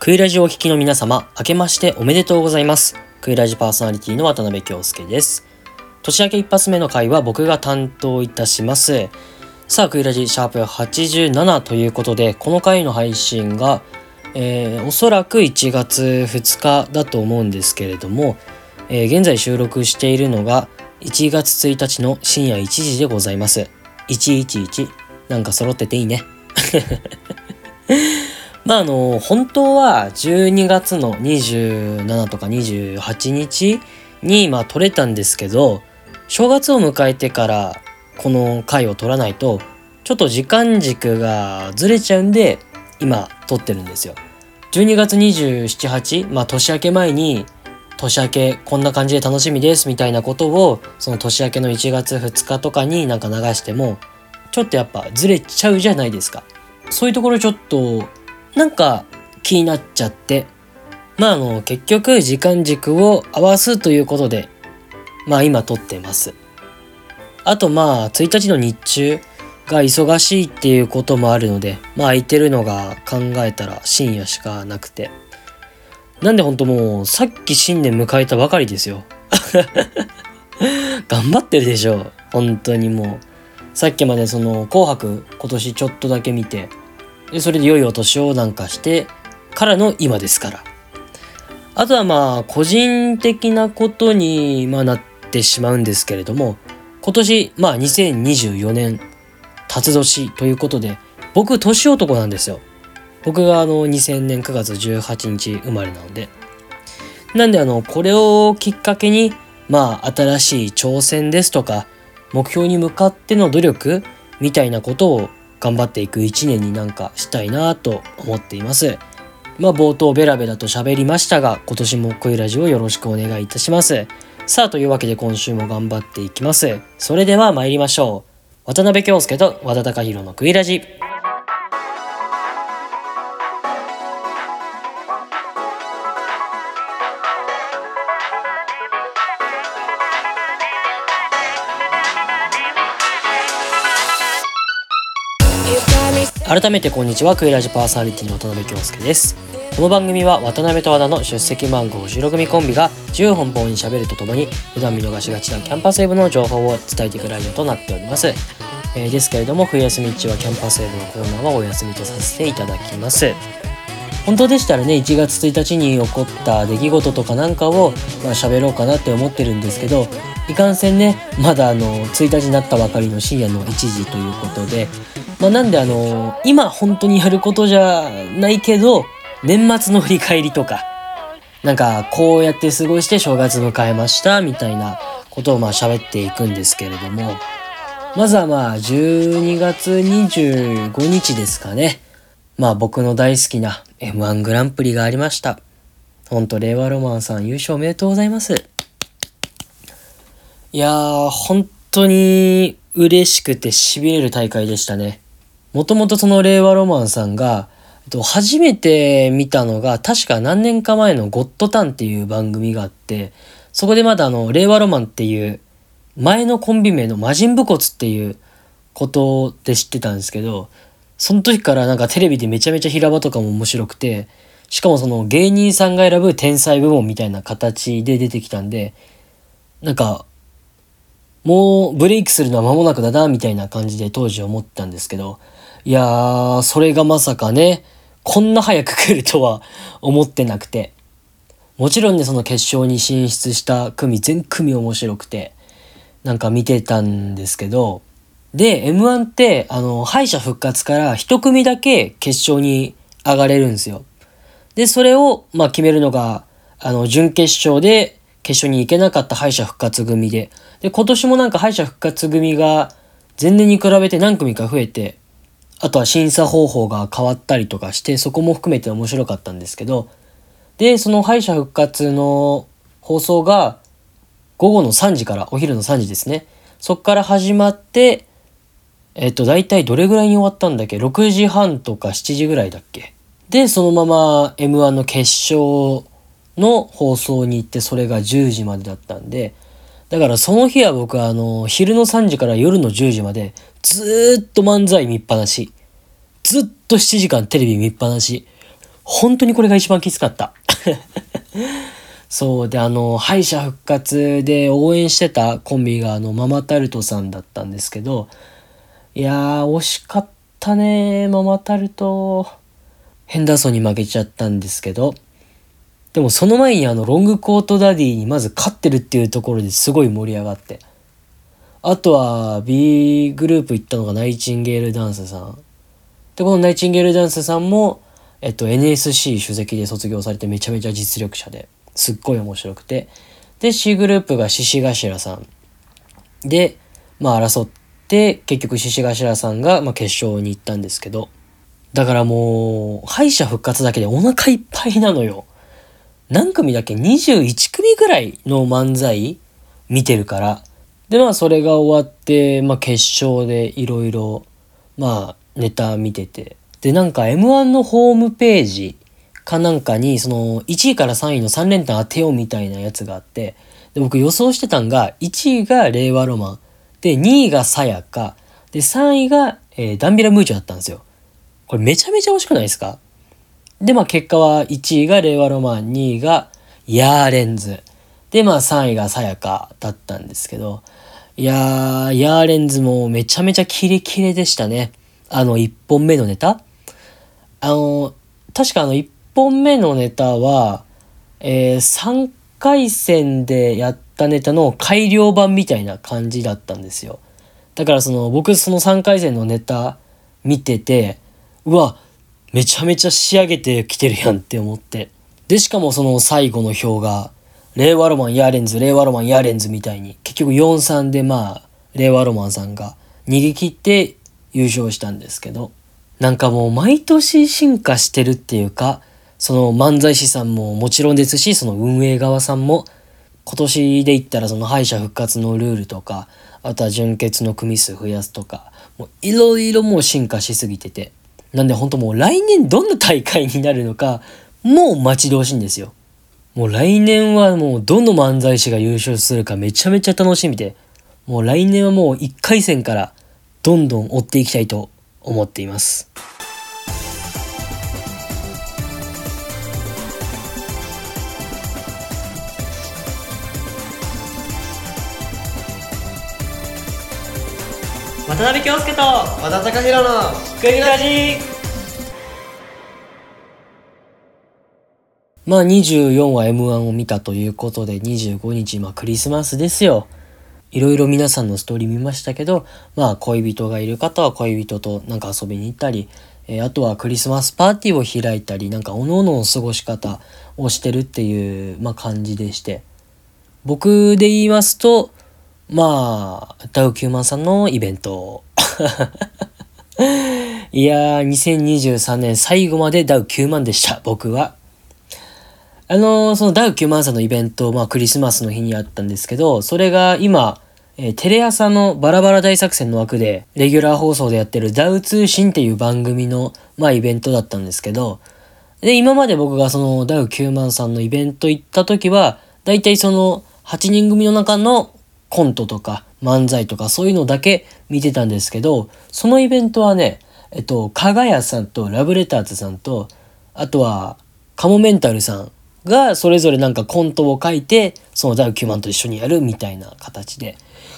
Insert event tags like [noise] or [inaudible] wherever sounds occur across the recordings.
クイラジオをお聞きの皆様、明けましておめでとうございます。クイラジパーソナリティの渡辺京介です。年明け一発目の回は僕が担当いたします。さあ、クイラジシャープ87ということで、この回の配信が、えーおそらく1月2日だと思うんですけれども、えー現在収録しているのが1月1日の深夜1時でございます。111。なんか揃ってていいね。まああの、本当は12月の27とか28日にまあ撮れたんですけど、正月を迎えてからこの回を撮らないと、ちょっと時間軸がずれちゃうんで、今撮ってるんですよ。12月27、8、まあ年明け前に、年明けこんな感じで楽しみですみたいなことを、その年明けの1月2日とかになんか流しても、ちょっとやっぱずれちゃうじゃないですか。そういうところちょっと、なんか気になっちゃって、まああの、結局時間軸を合わすということで、まあ今撮ってます。あとまあ1日の日中が忙しいっていうこともあるので、まあ空いてるのが考えたら深夜しかなくて。なんでほんともうさっき新年迎えたばかりですよ。[laughs] 頑張ってるでしょ。本当にもう。さっきまでその紅白今年ちょっとだけ見て、でそれで良いお年をなんかしてからの今ですから。あとはまあ個人的なことにまなってしまうんですけれども、今年まあ2024年辰年ということで、僕年男なんですよ。僕があの2000年9月18日生まれなので。なんであの、これをきっかけに、まあ新しい挑戦ですとか、目標に向かっての努力みたいなことを頑張っていく一年になんかしたいなと思っています。まあ冒頭ベラベラと喋りましたが、今年も恋ラジオよろしくお願いいたします。さあというわけで今週も頑張っていきます。それでは参りましょう。渡辺京介と和田隆弘のクイラジ。改めてこんにちは。クイラジパーソナリティの渡辺京介です。この番組は渡辺と和田の出席番号収録組コンビが自由奔放に喋るとともに普段見逃しがちなキャンパスウェブの情報を伝えていくラジオとなっております、えーですけれども冬休み中はキャンパスウェブのコーナーはお休みとさせていただきます。本当でしたらね1月1日に起こった出来事とかなんかをまあ喋ろうかなって思ってるんですけどいかんせんねまだあの1日になったばかりの深夜の1時ということでまあなんであの今本当にやることじゃないけど年末の振り返りとかなんかこうやって過ごして正月迎えましたみたいなことをまあ喋っていくんですけれどもまずはまあ12月25日ですかねまあ僕の大好きな M1 グランプリがありました。ほんと、令和ロマンさん優勝おめでとうございます。いやー、本当に嬉しくて痺れる大会でしたね。もともとその令和ロマンさんが、初めて見たのが、確か何年か前のゴッドタンっていう番組があって、そこでまだあの、令和ロマンっていう、前のコンビ名の魔人武骨っていうことで知ってたんですけど、その時からなんかテレビでめちゃめちゃ平場とかも面白くて、しかもその芸人さんが選ぶ天才部門みたいな形で出てきたんで、なんか、もうブレイクするのは間もなくだな、みたいな感じで当時思ったんですけど、いやー、それがまさかね、こんな早く来るとは思ってなくて。もちろんね、その決勝に進出した組全組面白くて、なんか見てたんですけど、で、M1 って、あの、敗者復活から一組だけ決勝に上がれるんですよ。で、それを、まあ、決めるのが、あの、準決勝で決勝に行けなかった敗者復活組で。で、今年もなんか敗者復活組が前年に比べて何組か増えて、あとは審査方法が変わったりとかして、そこも含めて面白かったんですけど、で、その敗者復活の放送が午後の3時から、お昼の3時ですね。そっから始まって、えっと、大体どれぐらいに終わったんだっけ ?6 時半とか7時ぐらいだっけ？で、そのまま M1 の決勝の放送に行って、それが10時までだったんで、だからその日は僕はあの、昼の3時から夜の10時まで、ずーっと漫才見っぱなし。ずっと7時間テレビ見っぱなし。本当にこれが一番きつかった。[laughs] そうであの敗者復活で応援してたコンビがあのママタルトさんだったんですけどいやー惜しかったねママタルトヘンダーソンに負けちゃったんですけどでもその前にあのロングコートダディにまず勝ってるっていうところですごい盛り上がってあとは B グループ行ったのがナイチンゲールダンスさんでこのナイチンゲールダンスさんもえっと NSC 首席で卒業されてめちゃめちゃ実力者ですっごい面白くて。で、C グループが獅子頭さん。で、まあ争って、結局獅子頭さんが、まあ、決勝に行ったんですけど。だからもう、敗者復活だけでお腹いっぱいなのよ。何組だっけ ?21 組ぐらいの漫才見てるから。で、まあそれが終わって、まあ決勝でいろいろ、まあネタ見てて。で、なんか M1 のホームページかなんかに、その、1位から3位の3連単当てようみたいなやつがあって、で、僕予想してたんが、1位が令和ロマン、で、2位がさやか、で、3位が、えー、ダンビラムーチョだったんですよ。これめちゃめちゃ惜しくないですか？で、まあ結果は1位が令和ロマン、2位がヤーレンズ。で、まあ3位がさやかだったんですけど、いやー、ヤーレンズもめちゃめちゃキレキレでしたね。あの1本目のネタ？あの、確かあの1本目のネタは、えー、3回戦でやったネタの改良版みたいな感じだったんですよ。だからその僕その3回戦のネタ見てて、うわ、めちゃめちゃ仕上げてきてるやんって思って。で、しかもその最後の表が、令和ロマンヤーレンズ、令和ロマンヤーレンズみたいに、結局4-3でまあ、令和ロマンさんが逃げ切って優勝したんですけど、なんかもう毎年進化してるっていうか、その漫才師さんももちろんですし、その運営側さんも、今年で言ったらその敗者復活のルールとか、あとは純潔の組数増やすとか、もういろいろもう進化しすぎてて。なんで本当もう来年どんな大会になるのか、もう待ち遠しいんですよ。もう来年はもうどの漫才師が優勝するかめちゃめちゃ楽しみで、もう来年はもう1回戦からどんどん追っていきたいと思っています。渡辺京介と和田貴弘のクイラジまあ24は M1 を見たということで25日まあクリスマスですよ。いろいろ皆さんのストーリー見ましたけど、まあ恋人がいる方は恋人となんか遊びに行ったり、えー、あとはクリスマスパーティーを開いたり、なんか各々の過ごし方をしてるっていう、まあ感じでして。僕で言いますと、まあ、ダウ9万さんのイベント。[laughs] いやー、2023年最後までダウ9万でした、僕は。あのー、そのダウ9万さんのイベント、まあクリスマスの日にあったんですけど、それが今、えー、テレ朝のバラバラ大作戦の枠で、レギュラー放送でやってるダウ通信っていう番組の、まあイベントだったんですけど、で、今まで僕がそのダウ9万さんのイベント行った時は、だいたいその8人組の中のコントとか漫才とかそういうのだけ見てたんですけど、そのイベントはね、えっと、かがやさんとラブレターズさんと、あとは、カモメンタルさんがそれぞれなんかコントを書いて、そのダウ9万と一緒にやるみたいな形で、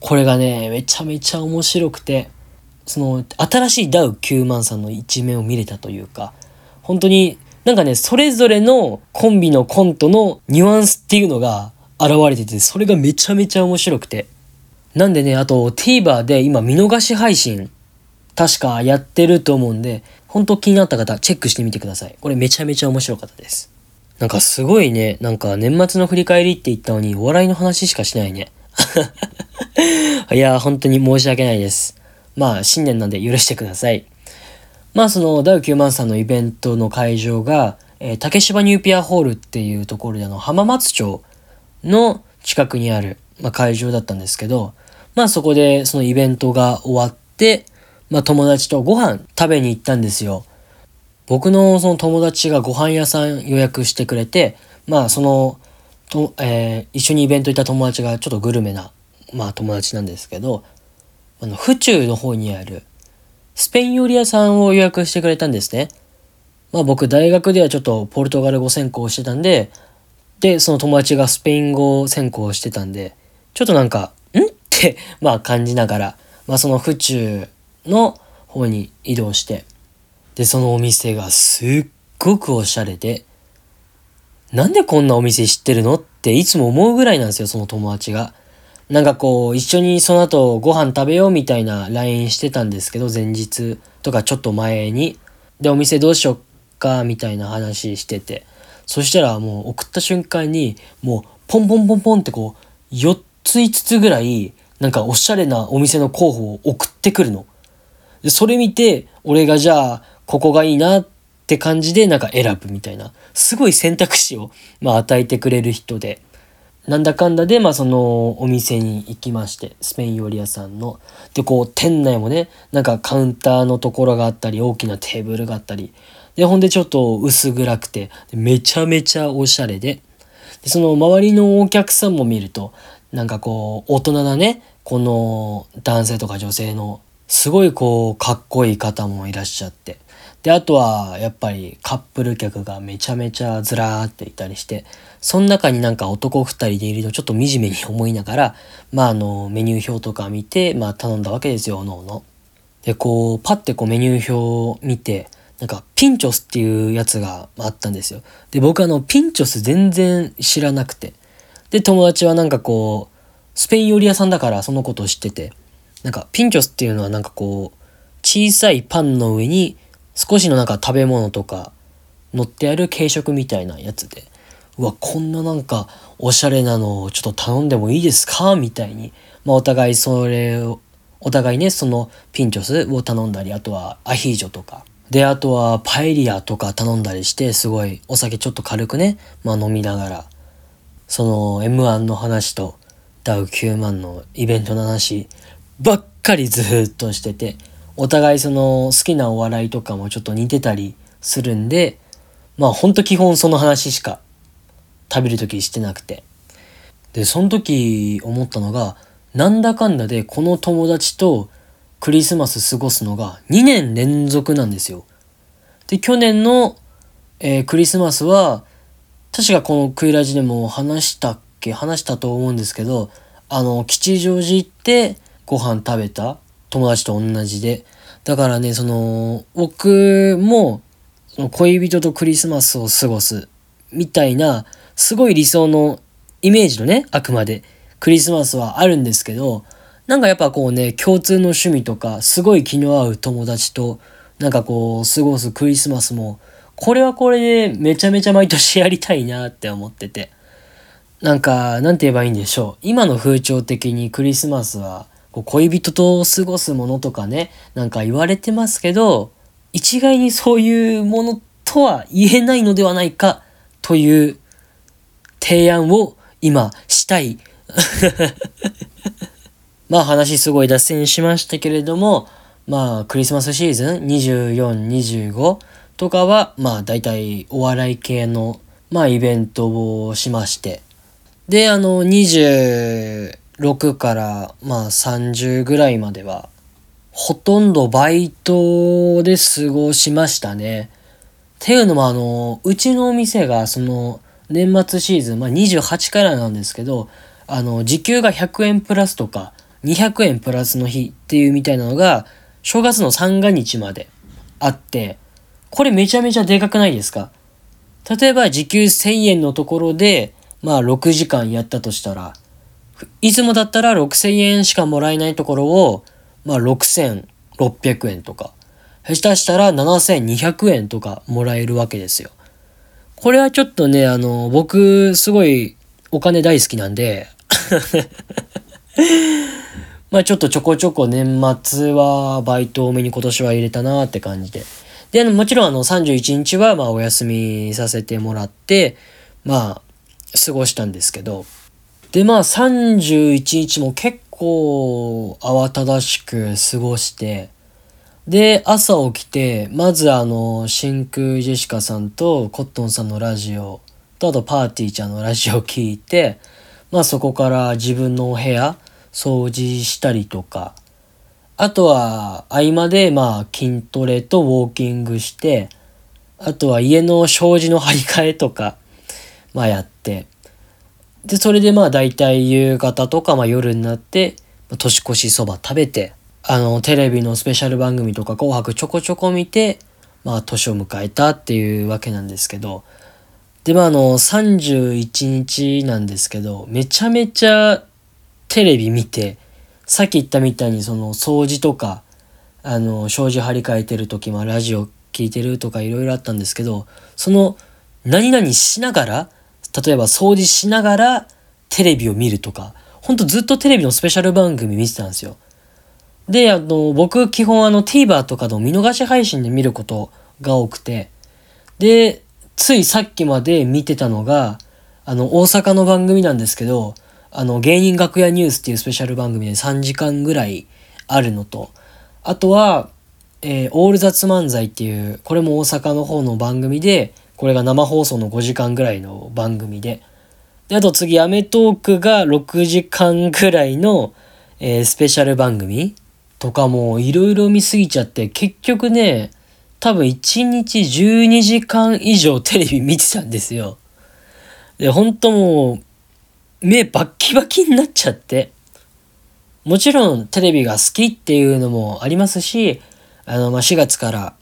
これがね、めちゃめちゃ面白くて、その新しいダウ9万さんの一面を見れたというか、本当になんかね、それぞれのコンビのコントのニュアンスっていうのが現れてて、それがめちゃめちゃ面白くて。なんでね、あと TVer で今見逃し配信、確かやってると思うんで、本当気になった方、チェックしてみてください。これめちゃめちゃ面白かったです。なんかすごいね、なんか年末の振り返りって言ったのに、お笑いの話しかしないね。[laughs] いや、本当に申し訳ないです。まあ、新年なんで許してください。まあ、その、ダウ9万さんのイベントの会場が、えー、竹芝ニューピアホールっていうところであの、浜松町の近くにある、まあ、会場だったんですけど、まあそこでそのイベントが終わって、まあ友達とご飯食べに行ったんですよ。僕のその友達がご飯屋さん予約してくれて、まあその、とえー、一緒にイベント行った友達がちょっとグルメな、まあ友達なんですけど、あの、府中の方にあるスペイン料理屋さんを予約してくれたんですね。まあ僕大学ではちょっとポルトガル語専攻してたんで、で、その友達がスペイン語専攻してたんで、ちょっとなんか、ん？ってまあ感じながら、まあその府中の方に移動して、で、そのお店がすっごくおしゃれで、なんでこんなお店知ってるのっていつも思うぐらいなんですよ、その友達が。なんかこう、一緒にその後ご飯食べようみたいな LINE してたんですけど、前日とかちょっと前に。で、お店どうしよっか、みたいな話してて。そしたらもう送った瞬間に、もうポンポンポンポンってこう、4つ5つぐらい、なんかおしゃれなお店の候補を送ってくるの。で、それ見て、俺がじゃあ、ここがいいなって感じでなんか選ぶみたいな。すごい選択肢を、まあ、与えてくれる人で。なんだかんだで、まあそのお店に行きまして、スペイン料理屋さんの。で、こう店内もね、なんかカウンターのところがあったり、大きなテーブルがあったり。で、ほんでちょっと薄暗くて、めちゃめちゃおしゃれで。で、その周りのお客さんも見ると、なんかこう、大人なね、この男性とか女性の、すごいこう、かっこいい方もいらっしゃって。で、あとは、やっぱりカップル客がめちゃめちゃずらーっていたりして、その中になんか男二人でいるとちょっと惨めに思いながら、まああの、メニュー表とか見て、まあ頼んだわけですよ、おのおの。で、こう、パッてこうメニュー表を見て、なんかピンチョスっていうやつがあったんですよ。で、僕あの、ピンチョス全然知らなくて。で、友達はなんかこう、スペイン料理屋さんだからそのことを知ってて、なんかピンチョスっていうのはなんかこう、小さいパンの上に少しのなんか食べ物とか乗ってある軽食みたいなやつで、うわ、こんななんかおしゃれなのをちょっと頼んでもいいですか？みたいに。まあお互いそれを、お互いね、そのピンチョスを頼んだり、あとはアヒージョとか。で、あとはパエリアとか頼んだりして、すごいお酒ちょっと軽くね、まあ飲みながら、その M1 の話とダウ9万のイベントの話ばっかりずっとしてて、お互いその好きなお笑いとかもちょっと似てたりするんで、まあほんと基本その話しか食べる時してなくて。で、その時思ったのが、なんだかんだでこの友達とクリスマス過ごすのが2年連続なんですよ。で、去年の、えー、クリスマスは、確かこのクイラジでも話したっけ話したと思うんですけど、あの、吉祥寺行ってご飯食べた友達と同じで。だからね、その、僕も、その恋人とクリスマスを過ごすみたいなすごい理想のイメージのね、あくまでクリスマスはあるんですけど、なんかやっぱこうね、共通の趣味とか、すごい気の合う友達と、なんかこう、過ごすクリスマスも、これはこれでめちゃめちゃ毎年やりたいなって思ってて。なんか、なんて言えばいいんでしょう。今の風潮的にクリスマスは、こう恋人と過ごすものとかね、なんか言われてますけど、一概にそういうものとは言えないのではないかという提案を今したい。[laughs] まあ話すごい脱線しましたけれども、まあクリスマスシーズン24、25とかは、まあ大体お笑い系の、まあイベントをしまして。で、あの6からまあ30ぐらいまでは、ほとんどバイトで過ごしましたね。っていうのもあの、うちのお店がその、年末シーズン、まあ、28からなんですけど、あの、時給が100円プラスとか、200円プラスの日っていうみたいなのが、正月の三が日まであって、これめちゃめちゃでかくないですか？例えば時給1000円のところで、まあ6時間やったとしたら、いつもだったら6000円しかもらえないところを、まあ6600円とか、下手したら7200円とかもらえるわけですよ。これはちょっとね、あの、僕、すごいお金大好きなんで [laughs] まあちょっとちょこちょこ年末はバイト多めに今年は入れたなって感じで。で、もちろんあの31日はまあお休みさせてもらって、まあ過ごしたんですけど。で、まあ31日も結構慌ただしく過ごして、で、朝起きて、まずあの、真空ジェシカさんとコットンさんのラジオと、あとパーティーちゃんのラジオ聞いて、まあそこから自分のお部屋掃除したりとか、あとは合間でまあ筋トレとウォーキングして、あとは家の障子の張り替えとか、まあやって、で、それでまあ大体夕方とかまあ夜になって、年越しそば食べて、あの、テレビのスペシャル番組とか紅白ちょこちょこ見て、まあ年を迎えたっていうわけなんですけど、で、まああの、31日なんですけど、めちゃめちゃテレビ見て、さっき言ったみたいにその掃除とか、あの、障子張り替えてる時もラジオ聞いてるとかいろいろあったんですけど、その何々しながら、例えば掃除しながらテレビを見るとか、ほんとずっとテレビのスペシャル番組見てたんですよ。で、あの、僕基本あの TVer とかの見逃し配信で見ることが多くて、で、ついさっきまで見てたのが、あの、大阪の番組なんですけど、あの、芸人楽屋ニュースっていうスペシャル番組で3時間ぐらいあるのと、あとは、えー、オール雑漫才っていう、これも大阪の方の番組で、これが生放送の5時間ぐらいの番組で。で、あと次、アメトークが6時間ぐらいの、えー、スペシャル番組とかもいろいろ見すぎちゃって、結局ね、多分1日12時間以上テレビ見てたんですよ。で、ほんともう、目バッキバキになっちゃって。もちろんテレビが好きっていうのもありますし、あの、ま、4月から、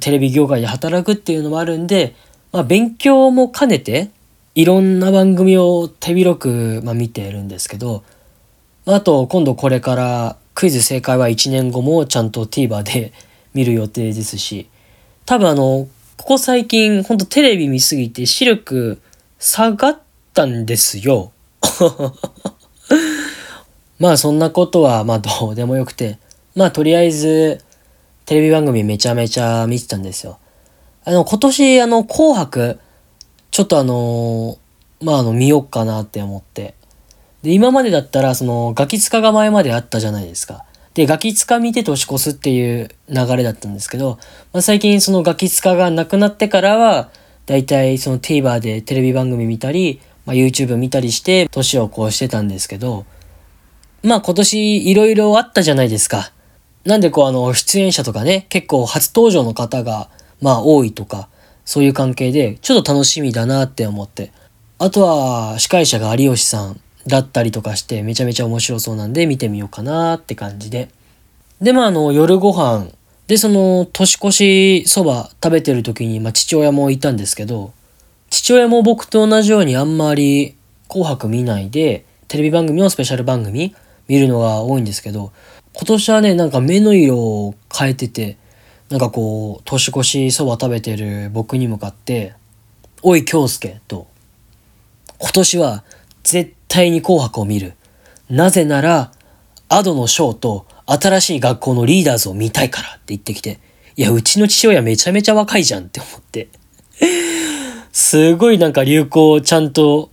テレビ業界で働くっていうのもあるんで、まあ、勉強も兼ねて、いろんな番組を手広く、まあ、見ているんですけど、あと、今度これからクイズ正解は1年後もちゃんと TVer で [laughs] 見る予定ですし、多分あの、ここ最近ほんとテレビ見すぎて視力下がったんですよ。[laughs] まあそんなことはまあどうでもよくて、まあとりあえずテレビ番組めちゃめちゃ見てたんですよ。あの、今年、あの、紅白、ちょっとあのまあ、あの、見よっかなって思って。で、今までだったら、その、ガキ使が前まであったじゃないですか。で、ガキ使見て年越すっていう流れだったんですけど、まあ、最近そのガキ使がなくなってからは、だいたいその TVer でテレビ番組見たり、まあ、YouTube 見たりして、年をこうしてたんですけど、まあ今年いろいろあったじゃないですか。なんでこうあの、出演者とかね、結構初登場の方がまあ多いとか、そういう関係で、ちょっと楽しみだなって思って。あとは、司会者が有吉さんだったりとかして、めちゃめちゃ面白そうなんで見てみようかなって感じで。で、まああの、夜ご飯、で、その、年越しそば食べてる時に、まあ父親もいたんですけど、父親も僕と同じようにあんまり紅白見ないで、テレビ番組のスペシャル番組見るのが多いんですけど、今年はね、なんか目の色を変えてて、なんかこう、年越しそば食べてる僕に向かって、おい京介と、今年は絶対に紅白を見る。なぜなら、アドのショーと新しい学校のリーダーズを見たいからって言ってきて、いや、うちの父親めちゃめちゃ若いじゃんって思って。[laughs] すごいなんか流行をちゃんと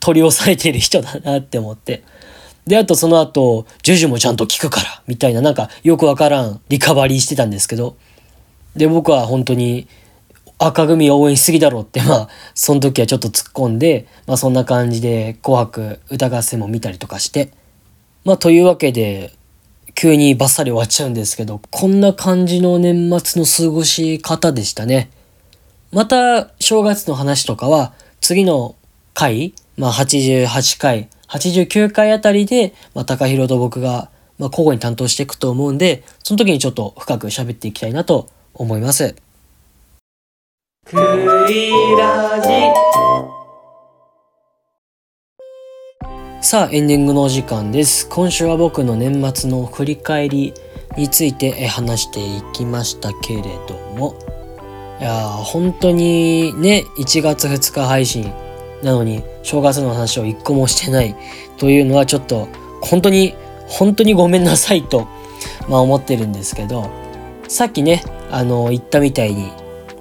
取り押さえてる人だなって思って。で、あとその後、ジュジュもちゃんと聞くから、みたいななんかよくわからんリカバリーしてたんですけど、で、僕は本当に赤組応援しすぎだろうって、まあ、その時はちょっと突っ込んで、まあそんな感じで紅白歌合戦も見たりとかして、まあというわけで、急にバッサリ終わっちゃうんですけど、こんな感じの年末の過ごし方でしたね。また、正月の話とかは、次の回、まあ88回、89回あたりで、まあ高弘と僕が、まあ交互に担当していくと思うんで、その時にちょっと深く喋っていきたいなと思います。クイラジさあ、エンディングのお時間です。今週は僕の年末の振り返りについて話していきましたけれども、いや本当にね、1月2日配信なのに正月の話を一個もしてないというのはちょっと本当に本当にごめんなさいと、まあ思ってるんですけど、さっきね、あの、言ったみたいに、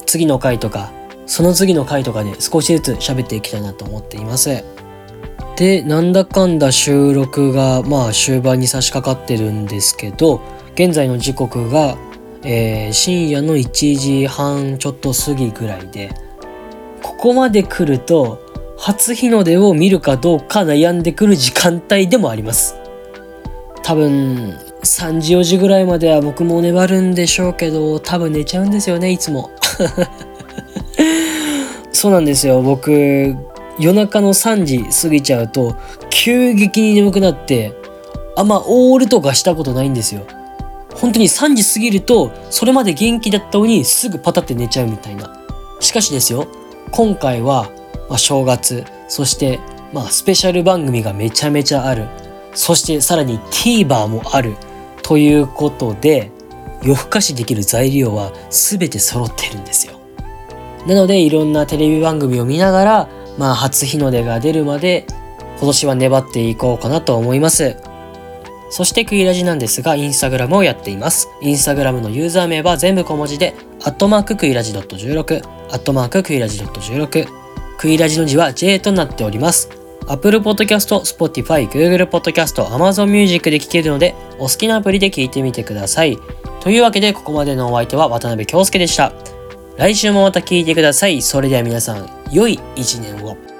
次の回とか、その次の回とかで少しずつ喋っていきたいなと思っています。で、なんだかんだ収録が、まあ終盤に差し掛かってるんですけど、現在の時刻が、えー、深夜の1時半ちょっと過ぎぐらいで、ここまで来ると、初日の出を見るかどうか悩んでくる時間帯でもあります。多分、3時4時ぐらいまでは僕も粘るんでしょうけど、多分寝ちゃうんですよね、いつも。[laughs] そうなんですよ。僕、夜中の3時過ぎちゃうと、急激に眠くなって、あんまオールとかしたことないんですよ。本当に3時過ぎると、それまで元気だったのにすぐパタって寝ちゃうみたいな。しかしですよ、今回は、ま、正月、そして、まあ、スペシャル番組がめちゃめちゃある。そしてさらに TVer もある。ということで、夜更かしできる材料は全て揃ってるんですよ。なので、いろんなテレビ番組を見ながら、まあ、初日の出が出るまで、今年は粘っていこうかなと思います。そしてクイラジなんですが、インスタグラムをやっています。インスタグラムのユーザー名は全部小文字で、アットマーククイラジ .16、アットマーククイラジ .16。クイラジの字は J となっております。Apple Podcast、Spotify、Google Podcast、Amazon Music で聴けるので、お好きなアプリで聞いてみてください。というわけで、ここまでのお相手は渡辺京介でした。来週もまた聞いてください。それでは皆さん、良い一年を。